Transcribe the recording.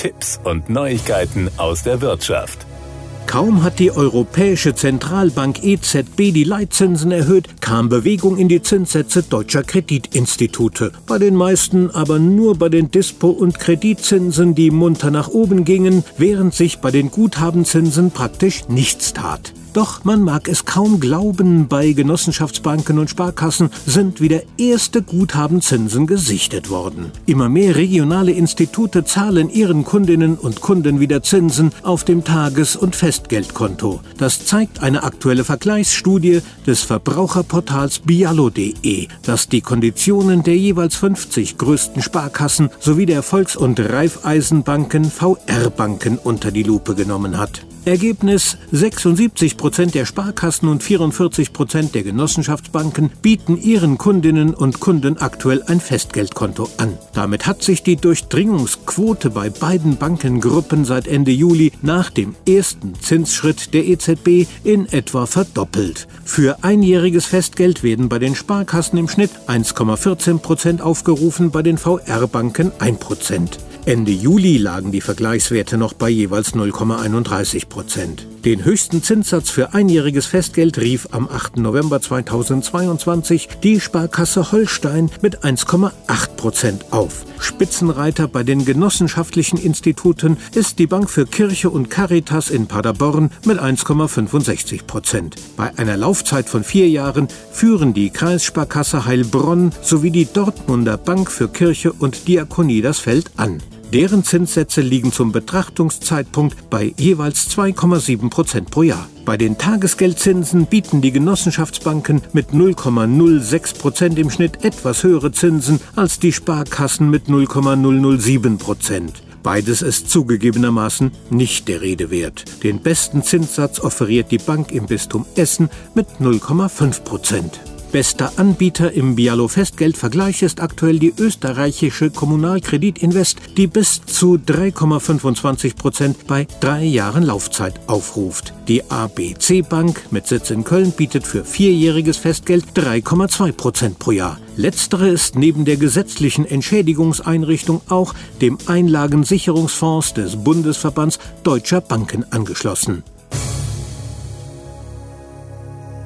Tipps und Neuigkeiten aus der Wirtschaft. Kaum hat die Europäische Zentralbank EZB die Leitzinsen erhöht, kam Bewegung in die Zinssätze deutscher Kreditinstitute. Bei den meisten aber nur bei den Dispo- und Kreditzinsen, die munter nach oben gingen, während sich bei den Guthabenzinsen praktisch nichts tat. Doch man mag es kaum glauben, bei Genossenschaftsbanken und Sparkassen sind wieder erste Guthabenzinsen gesichtet worden. Immer mehr regionale Institute zahlen ihren Kundinnen und Kunden wieder Zinsen auf dem Tages- und Festgeldkonto. Das zeigt eine aktuelle Vergleichsstudie des Verbraucherportals biallo.de, das die Konditionen der jeweils 50 größten Sparkassen sowie der Volks- und Raiffeisenbanken VR-Banken unter die Lupe genommen hat. Ergebnis 76 Prozent der Sparkassen und 44 Prozent der Genossenschaftsbanken bieten ihren Kundinnen und Kunden aktuell ein Festgeldkonto an. Damit hat sich die Durchdringungsquote bei beiden Bankengruppen seit Ende Juli nach dem ersten Zinsschritt der EZB in etwa verdoppelt. Für einjähriges Festgeld werden bei den Sparkassen im Schnitt 1,14 Prozent aufgerufen, bei den VR-Banken 1 Prozent. Ende Juli lagen die Vergleichswerte noch bei jeweils 0,31 Prozent. Den höchsten Zinssatz für einjähriges Festgeld rief am 8. November 2022 die Sparkasse Holstein mit 1,8 Prozent auf. Spitzenreiter bei den genossenschaftlichen Instituten ist die Bank für Kirche und Caritas in Paderborn mit 1,65 Prozent. Bei einer Laufzeit von vier Jahren führen die Kreissparkasse Heilbronn sowie die Dortmunder Bank für Kirche und Diakonie das Feld an. Deren Zinssätze liegen zum Betrachtungszeitpunkt bei jeweils 2,7 Prozent pro Jahr. Bei den Tagesgeldzinsen bieten die Genossenschaftsbanken mit 0,06 Prozent im Schnitt etwas höhere Zinsen als die Sparkassen mit 0,007 Prozent. Beides ist zugegebenermaßen nicht der Rede wert. Den besten Zinssatz offeriert die Bank im Bistum Essen mit 0,5 Prozent. Bester Anbieter im Bialo-Festgeldvergleich ist aktuell die österreichische Kommunalkreditinvest, die bis zu 3,25 Prozent bei drei Jahren Laufzeit aufruft. Die ABC Bank mit Sitz in Köln bietet für vierjähriges Festgeld 3,2 Prozent pro Jahr. Letztere ist neben der gesetzlichen Entschädigungseinrichtung auch dem Einlagensicherungsfonds des Bundesverbands Deutscher Banken angeschlossen.